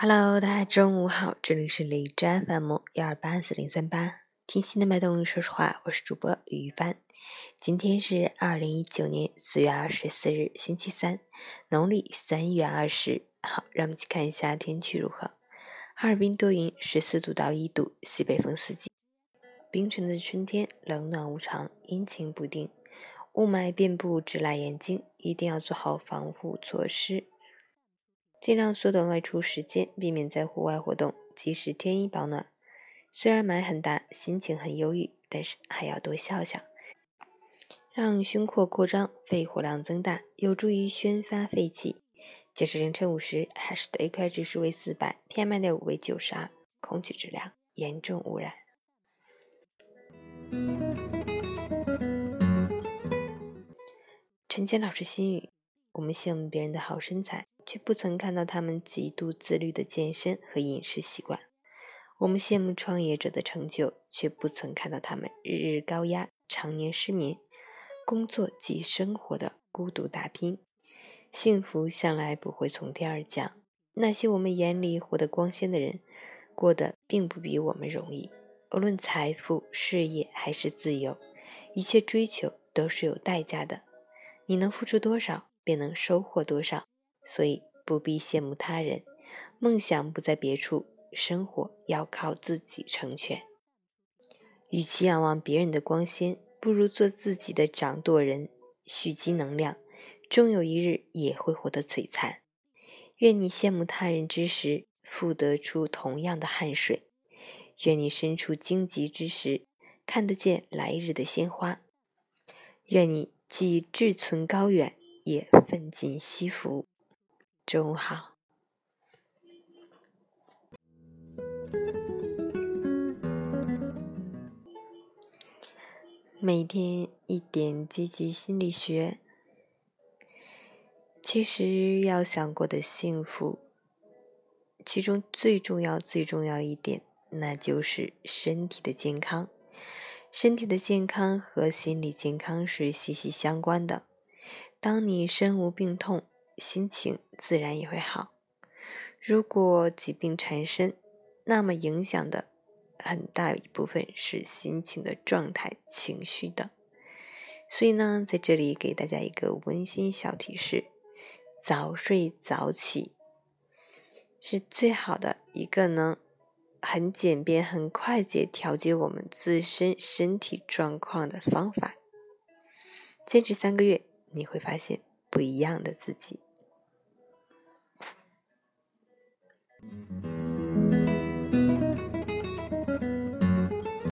Hello，大家中午好，这里是李斋 FM 幺二八四零三八，听心的脉动，说实话，我是主播于帆。今天是二零一九年四月二十四日，星期三，农历三月二十。好，让我们去看一下天气如何。哈尔滨多云，十四度到一度，西北风四级。冰城的春天冷暖无常，阴晴不定，雾霾遍布，直来眼睛，一定要做好防护措施。尽量缩短外出时间，避免在户外活动，及时添衣保暖。虽然霾很大，心情很忧郁，但是还要多笑笑，让胸廓扩张，肺活量增大，有助于宣发废气。截至凌晨五时，海市的 AQI 指数为四百，PM 二点五为九十二，空气质量严重污染。陈坚老师心语：我们羡慕别人的好身材。却不曾看到他们极度自律的健身和饮食习惯。我们羡慕创业者的成就，却不曾看到他们日日高压、常年失眠、工作及生活的孤独打拼。幸福向来不会从天而降。那些我们眼里活得光鲜的人，过得并不比我们容易。无论财富、事业还是自由，一切追求都是有代价的。你能付出多少，便能收获多少。所以不必羡慕他人，梦想不在别处，生活要靠自己成全。与其仰望别人的光鲜，不如做自己的掌舵人，蓄积能量，终有一日也会活得璀璨。愿你羡慕他人之时，复得出同样的汗水；愿你身处荆棘之时，看得见来日的鲜花；愿你既志存高远，也奋进西服。中午好。每天一点积极心理学。其实要想过的幸福，其中最重要、最重要一点，那就是身体的健康。身体的健康和心理健康是息息相关的。当你身无病痛，心情自然也会好。如果疾病缠身，那么影响的很大一部分是心情的状态、情绪等。所以呢，在这里给大家一个温馨小提示：早睡早起是最好的一个能很简便、很快捷调节我们自身身体状况的方法。坚持三个月，你会发现不一样的自己。